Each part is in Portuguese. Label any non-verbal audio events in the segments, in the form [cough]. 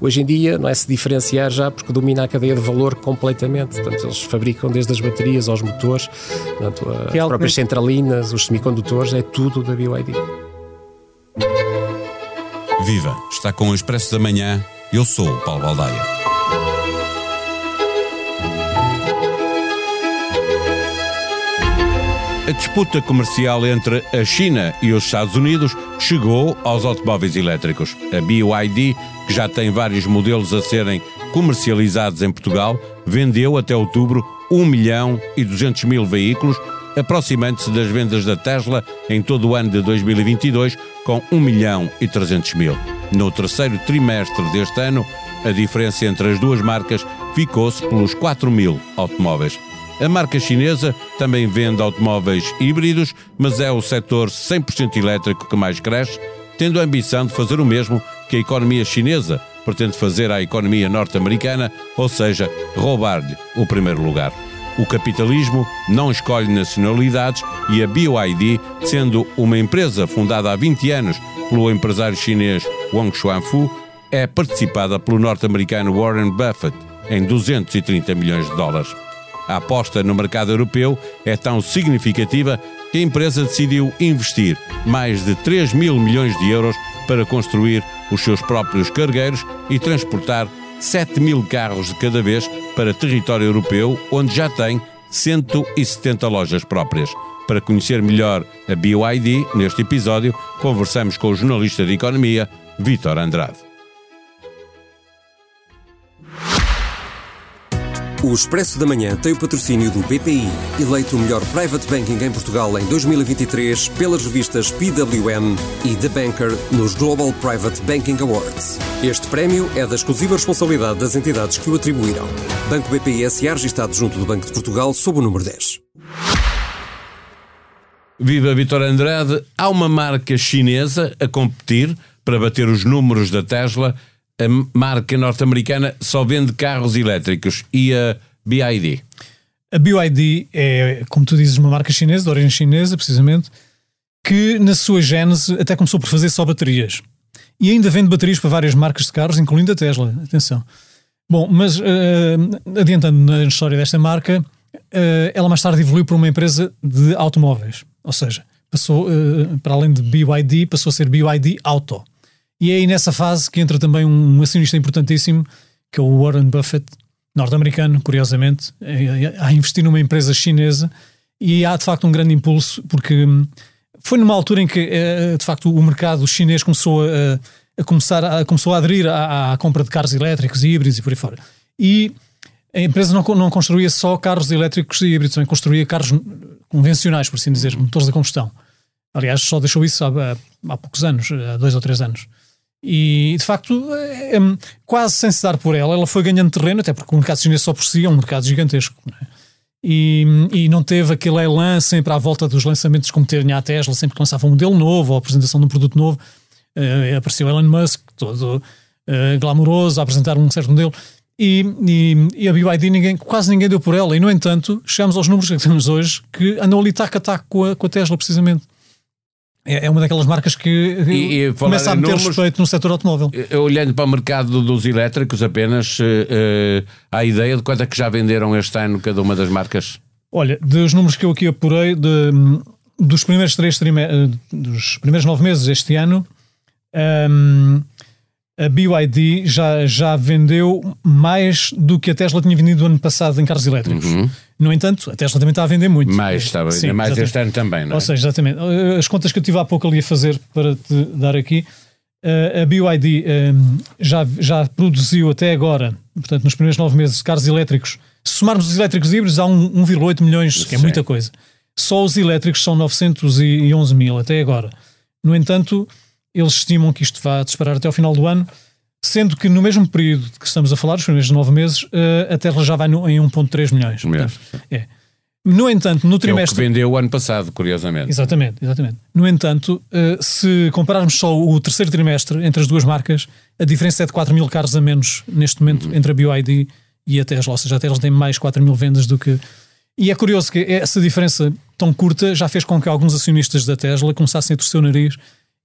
Hoje em dia não é se diferenciar já porque domina a cadeia de valor completamente. Portanto, eles fabricam desde as baterias aos motores, portanto, as é próprias centralinas, os semicondutores, é tudo da BYD. Viva! Está com o Expresso da Manhã. Eu sou o Paulo Baldaia. A disputa comercial entre a China e os Estados Unidos chegou aos automóveis elétricos. A BYD, que já tem vários modelos a serem comercializados em Portugal, vendeu até outubro 1 milhão e 200 mil veículos, aproximando-se das vendas da Tesla em todo o ano de 2022, com 1 milhão e 300 mil. No terceiro trimestre deste ano, a diferença entre as duas marcas ficou-se pelos 4 mil automóveis. A marca chinesa também vende automóveis híbridos, mas é o setor 100% elétrico que mais cresce, tendo a ambição de fazer o mesmo que a economia chinesa pretende fazer à economia norte-americana, ou seja, roubar-lhe o primeiro lugar. O capitalismo não escolhe nacionalidades e a BYD, sendo uma empresa fundada há 20 anos pelo empresário chinês Wang Xuanfu, é participada pelo norte-americano Warren Buffett em 230 milhões de dólares. A aposta no mercado europeu é tão significativa que a empresa decidiu investir mais de 3 mil milhões de euros para construir os seus próprios cargueiros e transportar 7 mil carros de cada vez para território europeu, onde já tem 170 lojas próprias. Para conhecer melhor a BYD, neste episódio, conversamos com o jornalista de economia, Vítor Andrade. O Expresso da Manhã tem o patrocínio do BPI, eleito o melhor private banking em Portugal em 2023 pelas revistas PWM e The Banker nos Global Private Banking Awards. Este prémio é da exclusiva responsabilidade das entidades que o atribuíram. Banco BPI SA registado junto do Banco de Portugal sob o número 10. Viva Vitor Andrade, há uma marca chinesa a competir para bater os números da Tesla a marca norte-americana só vende carros elétricos e a BYD? A BYD é, como tu dizes, uma marca chinesa, de origem chinesa, precisamente, que na sua gênese até começou por fazer só baterias. E ainda vende baterias para várias marcas de carros, incluindo a Tesla. Atenção. Bom, mas uh, adiantando na história desta marca, uh, ela mais tarde evoluiu para uma empresa de automóveis. Ou seja, passou, uh, para além de BYD, passou a ser BYD Auto. E é aí nessa fase que entra também um acionista importantíssimo, que é o Warren Buffett, norte-americano, curiosamente, a investir numa empresa chinesa e há de facto um grande impulso, porque hum, foi numa altura em que eh, de facto o mercado chinês começou a, a começar a, começou a aderir à, à, compra de carros elétricos e híbridos e por aí fora. E a empresa não, não construía só carros elétricos e híbridos, também construía carros convencionais, por assim dizer, motores a combustão. Aliás, só deixou isso há, há poucos anos, há dois ou três anos. E de facto, é, é, quase sem se dar por ela, ela foi ganhando terreno, até porque o mercado chinês só por si é um mercado gigantesco. É? E, e não teve aquele elan sempre à volta dos lançamentos como tinha a Tesla, sempre que lançava um modelo novo ou a apresentação de um produto novo. Uh, apareceu Elon Musk, todo uh, glamouroso, a apresentar um certo modelo. E, e, e, a BYD ninguém, quase ninguém deu por ela. E, no entanto, chegamos aos números que temos hoje que andam ali tac a tac com a, com a Tesla, precisamente. É, é uma daquelas marcas que e, e começa a meter números, respeito no setor automóvel. Olhando para o mercado dos elétricos apenas, uh, há a ideia de quanto é que já venderam este ano cada uma das marcas? Olha, dos números que eu aqui apurei, de, dos primeiros três trimestres, dos primeiros nove meses deste ano, um, a BYD já, já vendeu mais do que a Tesla tinha vendido ano passado em carros elétricos. Uhum. No entanto, a Tesla também está a vender muito. Mais, está a Sim, mais este ano também, não é? Ou seja, exatamente. As contas que eu tive há pouco ali a fazer para te dar aqui, eh, a BYD eh, já, já produziu até agora, portanto, nos primeiros nove meses, carros elétricos. Se somarmos os elétricos híbridos, há 1,8 milhões, que é muita coisa. Só os elétricos são 911 mil até agora. No entanto, eles estimam que isto vá disparar até ao final do ano, sendo que no mesmo período que estamos a falar, os primeiros nove meses, uh, a Tesla já vai no, em 1,3 milhões. Portanto, é. No entanto, no trimestre. É o vendeu o ano passado, curiosamente. Exatamente, exatamente. No entanto, uh, se compararmos só o terceiro trimestre entre as duas marcas, a diferença é de 4 mil carros a menos neste momento uhum. entre a BYD e a Tesla. Ou seja, a Tesla tem mais 4 mil vendas do que. E é curioso que essa diferença tão curta já fez com que alguns acionistas da Tesla começassem a torcer o nariz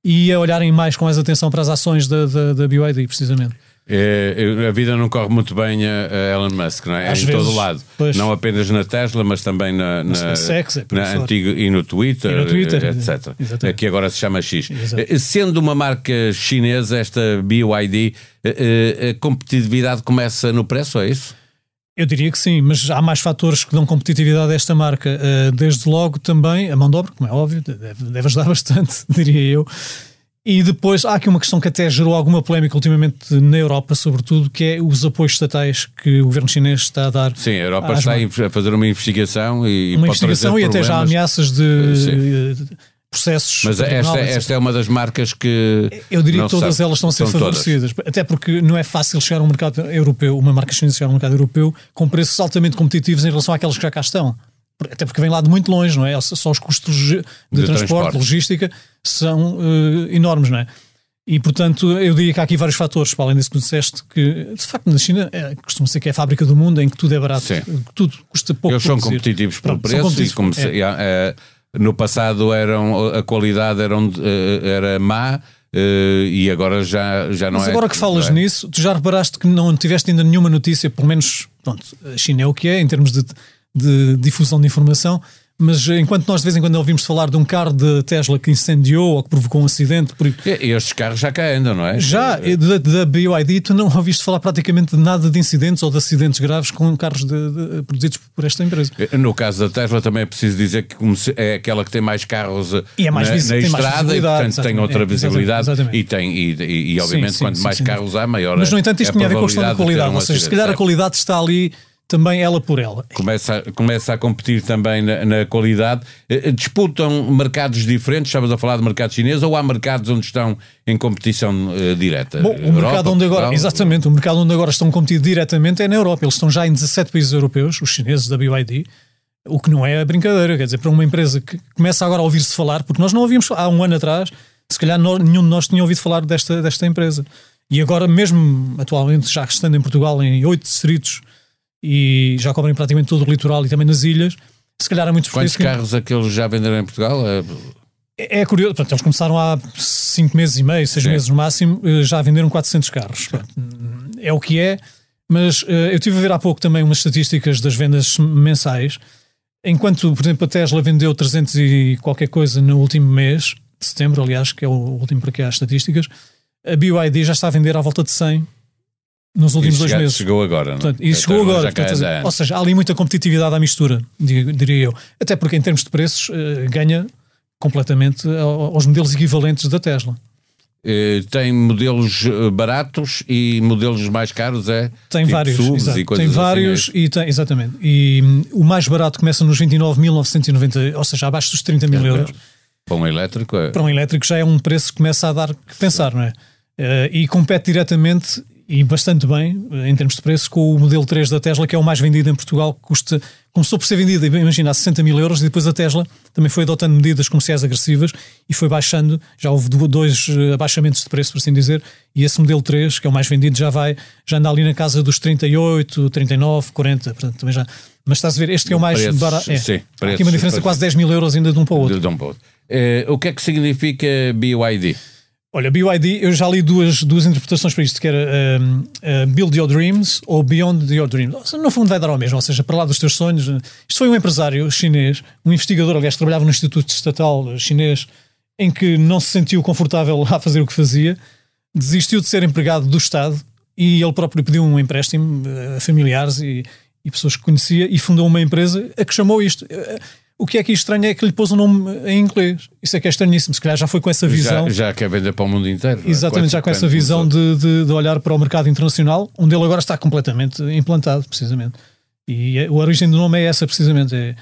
e a olharem mais com mais atenção para as ações da, da, da BYD, precisamente. É, a vida não corre muito bem a, Elon Musk, não é? Às em vezes, todo lado. Pois. Não apenas na Tesla, mas também na, na, SpaceX, é na fora. antiga, e no Twitter, E no Twitter, etc. exatamente. Que agora se chama X. Eh, Sendo uma marca chinesa, esta BYD, eh, eh, a competitividade começa no preço, é isso? Eu diria que sim, mas há mais fatores que dão competitividade a esta marca. Uh, Desde logo também a mão de obra, como é óbvio, deve, ajudar [laughs] bastante, diria eu. E depois há aqui uma questão que até gerou alguma polémica ultimamente na Europa, sobretudo, que é os apoios estatais que o governo chinês está a dar. Sim, a Europa está a fazer uma investigação e Uma investigação e até já ameaças de processos. Mas esta, etc. esta é uma das marcas que. Eu diria que todas sabe. elas estão a ser São todas. favorecidas. Até porque não é fácil chegar ao mercado europeu, uma marca chinesa chegar ao mercado europeu com preços altamente competitivos em relação àquelas que já cá estão. Até porque vem lá de muito longe, não é? Só os custos de, De transporte, transporte. logística, são eh, enormes, não é? E portanto, eu diria que há aqui vários fatores, para além disso que tu disseste, que de facto na China é, costuma ser que é a fábrica do mundo em que tudo é barato, tudo custa pouco. Eles são produzir. competitivos pelo preço e como se- É. no passado eram, a qualidade eram, eh, era má eh, e agora já, já não Mas é. agora que falas é? nisso, tu já reparaste que não tiveste ainda nenhuma notícia, pelo menos, pronto, a China é o que é em termos de, de difusão de informação, mas enquanto nós de vez em quando ouvimos falar de um carro de Tesla que incendiou ou que provocou um acidente, por- E estes carros já cá andam, não é? já Eh, da, da BYD tu não ouviste falar praticamente de nada de incidentes ou de acidentes graves com carros de- de- produzidos por esta empresa. No caso da Tesla também é preciso dizer que é aquela que tem mais carros eh, é mais na, na estrada e portanto tem outra É, visibilidade exatamente. e tem e, e- e, obviamente Sim, sim, quanto sim, mais carros há maior Mas no é- entanto isto é tinha a ver com a questão da qualidade, um ou seja, se calhar a qualidade está ali também ela por ela. começa, a- começa a competir também na, na qualidade. Eh, Disputam mercados diferentes, estavas a falar de mercado chinês, ou há mercados onde estão em competição eh, direta? Bom, o Europa, mercado onde agora, Portugal? exatamente, o mercado onde agora estão competindo diretamente é na Europa. Eles estão já em 17 países europeus, os chineses da BYD, o que não é brincadeira. Quer dizer, para uma empresa que começa agora a ouvir-se falar, porque nós não ouvíamos há um ano atrás, se calhar nenhum de nós tinha ouvido falar desta, desta empresa. E agora, mesmo atualmente, já estando em Portugal em oito distritos e já cobrem praticamente todo o litoral e também nas ilhas, se calhar há muitos Quantos carros é que eles já venderam em Portugal? Eh, é é curioso, portanto, eles começaram há 5 meses e meio, 6 Sim. meses no máximo, eh, já venderam 400 carros. Pronto, É o que é, mas eh, eu estive a ver há pouco também umas estatísticas das vendas mensais. Enquanto, por exemplo, a Tesla vendeu 300 e qualquer coisa no último mês, de setembro, aliás, que é o último para que há as estatísticas, a BYD já está a vender à volta de 100 nos últimos dois já meses. chegou agora, não é? Portanto, isso A chegou agora. portanto, há ou seja, há ali muita competitividade à mistura, diria eu. Até porque, em termos de preços, eh, ganha completamente ao- aos modelos equivalentes da Tesla. Eh, tem modelos eh, baratos e modelos mais caros, é? Tem Tipo vários, exato. e coisas tem assim, vários é? e tem, exatamente. E hum, o mais barato começa nos 29.990, ou seja, abaixo dos 30 mil euros. Para um elétrico é. Para um elétrico já é um preço que começa a dar que pensar, não é? Eh, e compete diretamente e bastante bem, eh, em termos de preço, com o modelo 3 da Tesla, que é o mais vendido em Portugal, que custa, começou por ser vendido, imagina, a 60 mil euros, e depois a Tesla também foi adotando medidas comerciais agressivas e foi baixando, já houve do- dois eh, abaixamentos de preço, por assim dizer, e esse modelo 3, que é o mais vendido, já vai, já anda ali na casa dos 38, 39, 40, portanto também já. Mas estás a ver, este que é o mais Preços, barato. É. sim, Há aqui preços, uma diferença de preços. quase 10 mil euros ainda de um para o outro. De Dom Paulo. Eh, o que é que significa BYD? Olha, BYD, eu já li duas, duas interpretações para isto, que era um, uh, Build Your Dreams ou Beyond Your Dreams. No fundo vai dar ao mesmo, ou seja, para lá dos teus sonhos. Isto foi um empresário chinês, um investigador, aliás, trabalhava no Instituto Estatal Chinês, em que não se sentiu confortável a fazer o que fazia, desistiu de ser empregado do Estado e ele próprio pediu um empréstimo a familiares e, e pessoas que conhecia e fundou uma empresa a que chamou isto. Uh, O que é que é estranho é que lhe pôs o nome em inglês. Isso é que é estranhíssimo. Se calhar já foi com essa visão. Já, já quer vender para o mundo inteiro. é? Exatamente, já com essa visão de, de, de olhar para o mercado internacional, onde ele agora está completamente implantado, precisamente. E a origem do nome é essa, precisamente. É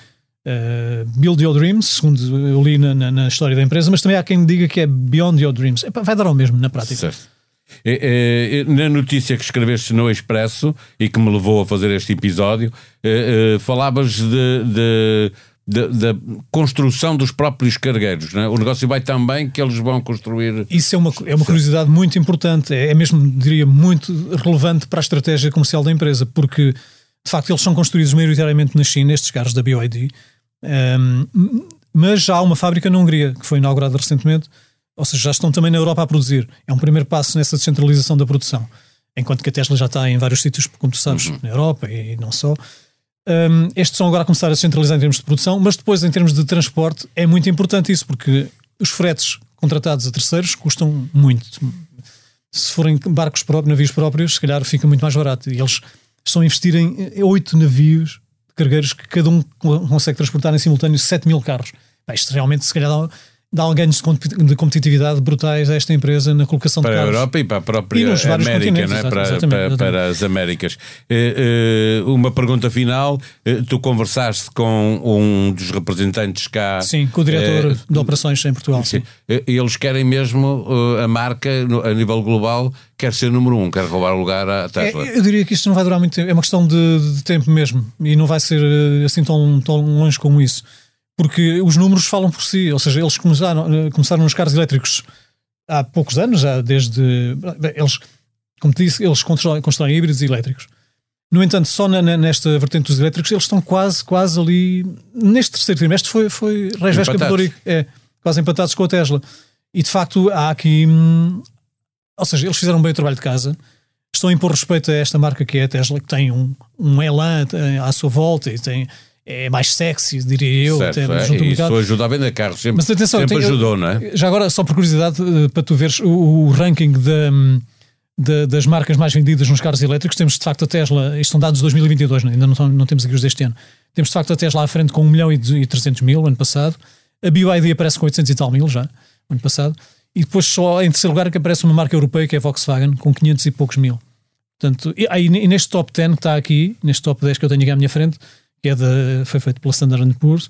eh, Build Your Dreams, segundo eu li na, na, na história da empresa, mas também há quem diga que é Beyond Your Dreams. Epá, vai dar ao mesmo na prática. Certo. Eh, Na notícia que escreveste no Expresso e que me levou a fazer este episódio, eh, eh, falavas de, de- da construção dos próprios cargueiros. é? O negócio vai tão bem que eles vão construir. Isso é uma, é uma curiosidade muito importante, é, é mesmo, diria, muito relevante para a estratégia comercial da empresa, porque de facto eles são construídos maioritariamente na China, estes carros da BYD, Ehm, mas já há uma fábrica na Hungria que foi inaugurada recentemente, ou seja, já estão também na Europa a produzir. É um primeiro passo nessa descentralização da produção. enquanto que a Tesla já está em vários sítios, como tu sabes, uhum. na Europa e não só. Um, estes são agora a começar a centralizar em termos de produção, mas depois, em termos de transporte, é muito importante isso, porque os fretes contratados a terceiros custam muito. Se forem barcos próprios, navios próprios, se calhar fica muito mais barato. E eles estão a investir em oito navios de cargueiros que cada um consegue transportar em simultâneo 7 mil carros. isto realmente, se calhar, dá, dá ganhos de competitividade brutais a esta empresa na colocação para de carros. Para a Europa e para a própria América, não é? para, para, para, as Américas. Eh, eh, uma pergunta final. Eh, tu conversaste com um dos representantes cá. Sim, com o diretor de operações em Portugal. Sim. Eles querem mesmo a marca a nível global quer ser número um, quer roubar o lugar à Tesla. É, eu diria que isto não vai durar muito tempo, é uma questão de, de tempo mesmo e não vai ser assim tão, tão longe como isso porque os números falam por si, ou seja, eles começaram, eh, começaram nos carros elétricos há poucos anos, já desde. Eles, como te disse, eles constroem, constroem híbridos e elétricos. No entanto, só na, nesta vertente dos elétricos, eles estão quase, quase ali. Neste terceiro trimestre foi, foi Reis é, quase empatados com a Tesla. E de facto há aqui. Hum, ou seja, eles fizeram bem o trabalho de casa, estão a impor respeito a esta marca que é a Tesla, que tem um, um elan à sua volta e tem é mais sexy, diria eu. Certo, até, é, isso ajuda a vender carros, sempre, Mas atenção, sempre tem, ajudou, não é? Já agora, só por curiosidade, eh, para tu veres o, o ranking da, da, das marcas mais vendidas nos carros elétricos, temos de facto a Tesla, isto são dados de 2022, ainda não, não temos aqui os deste ano, temos de facto a Tesla à frente com 1 milhão e 300 mil ano passado, a BYD aparece com 800 e tal mil já, ano passado, e depois só em terceiro lugar que aparece uma marca europeia que é a Volkswagen, com 500 e poucos mil. Portanto, e, aí neste top 10 que está aqui, neste top 10 que eu tenho aqui à minha frente, é de, foi feito pela Standard Poor's,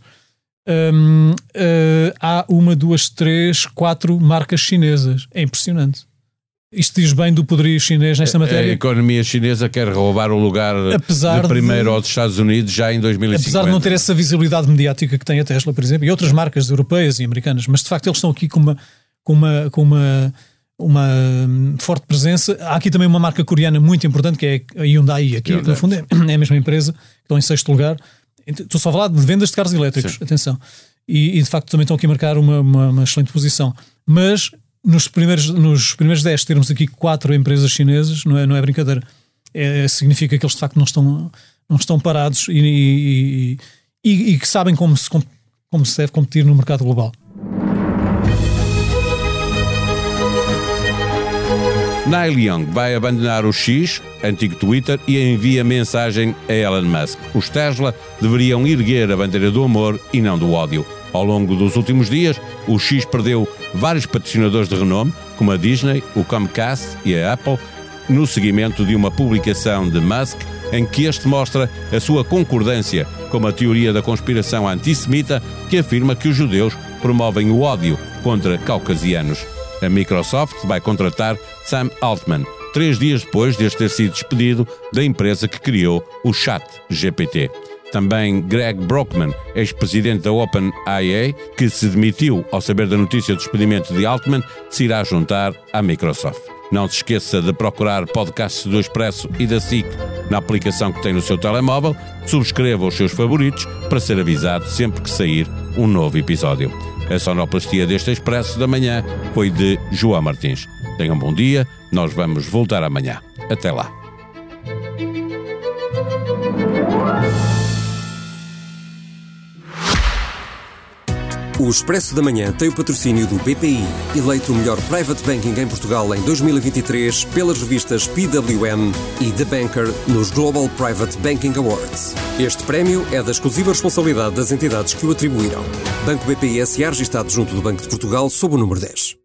um, uh, há uma, duas, três, quatro marcas chinesas. É impressionante. Isto diz bem do poderio chinês nesta matéria. A economia chinesa quer roubar o lugar apesar de primeiro de, aos Estados Unidos já em 2050. Apesar de não ter essa visibilidade mediática que tem a Tesla, por exemplo, e outras marcas europeias e americanas, mas de facto eles estão aqui com uma, com uma, com uma uma hum, forte presença. Há aqui também uma marca coreana muito importante que é a Hyundai, aqui Hyundai. no fundo é, [clears throat] é a mesma empresa, estão em sexto lugar. Estou só a falar de vendas de carros elétricos, Sim. atenção. E, e, de facto também estão aqui a marcar uma, uma, uma, excelente posição. Mas nos primeiros, nos primeiros 10 termos aqui quatro empresas chinesas, não é, não é brincadeira. É, significa que eles de facto não estão, não estão parados e, e, e, e que sabem como se, como se deve competir no mercado global. Neil Young vai abandonar o X, antigo Twitter, e envia mensagem a Elon Musk. Os Tesla deveriam erguer a bandeira do amor e não do ódio. Ao longo dos últimos dias, o X perdeu vários patrocinadores de renome, como a Disney, o Comcast e a Apple, no seguimento de uma publicação de Musk em que este mostra a sua concordância com a teoria da conspiração antissemita que afirma que os judeus promovem o ódio contra caucasianos. A Microsoft vai contratar Sam Altman, três dias depois de ter sido despedido da empresa que criou o Chat GPT. Também Greg Brockman, ex-presidente da OpenAI, que se demitiu ao saber da notícia do despedimento de Altman, se irá juntar à Microsoft. Não se esqueça de procurar podcasts do Expresso e da SIC na aplicação que tem no seu telemóvel. Subscreva os seus favoritos para ser avisado sempre que sair um novo episódio. A sonoplastia deste Expresso da Manhã foi de João Martins. Tenham um bom dia, nós vamos voltar amanhã. Até lá. O Expresso da Manhã tem o patrocínio do BPI, eleito o melhor private banking em Portugal em 2023 pelas revistas PWM e The Banker nos Global Private Banking Awards. Este prémio é da exclusiva responsabilidade das entidades que o atribuíram. Banco BPI SA registado junto do Banco de Portugal sob o número 10.